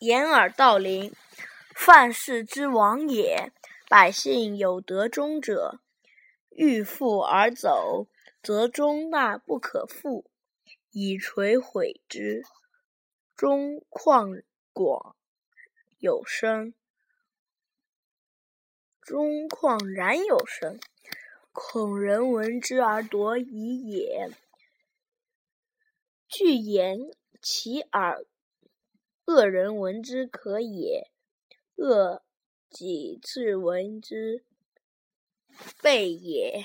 掩耳盗铃，范氏之亡也。百姓有德终者，欲复而走，则终大不可复，以垂毁之。中况广有声，中况然有声，恐人闻之而夺矣也。具言其耳，恶人闻之可也；恶己自闻之备也。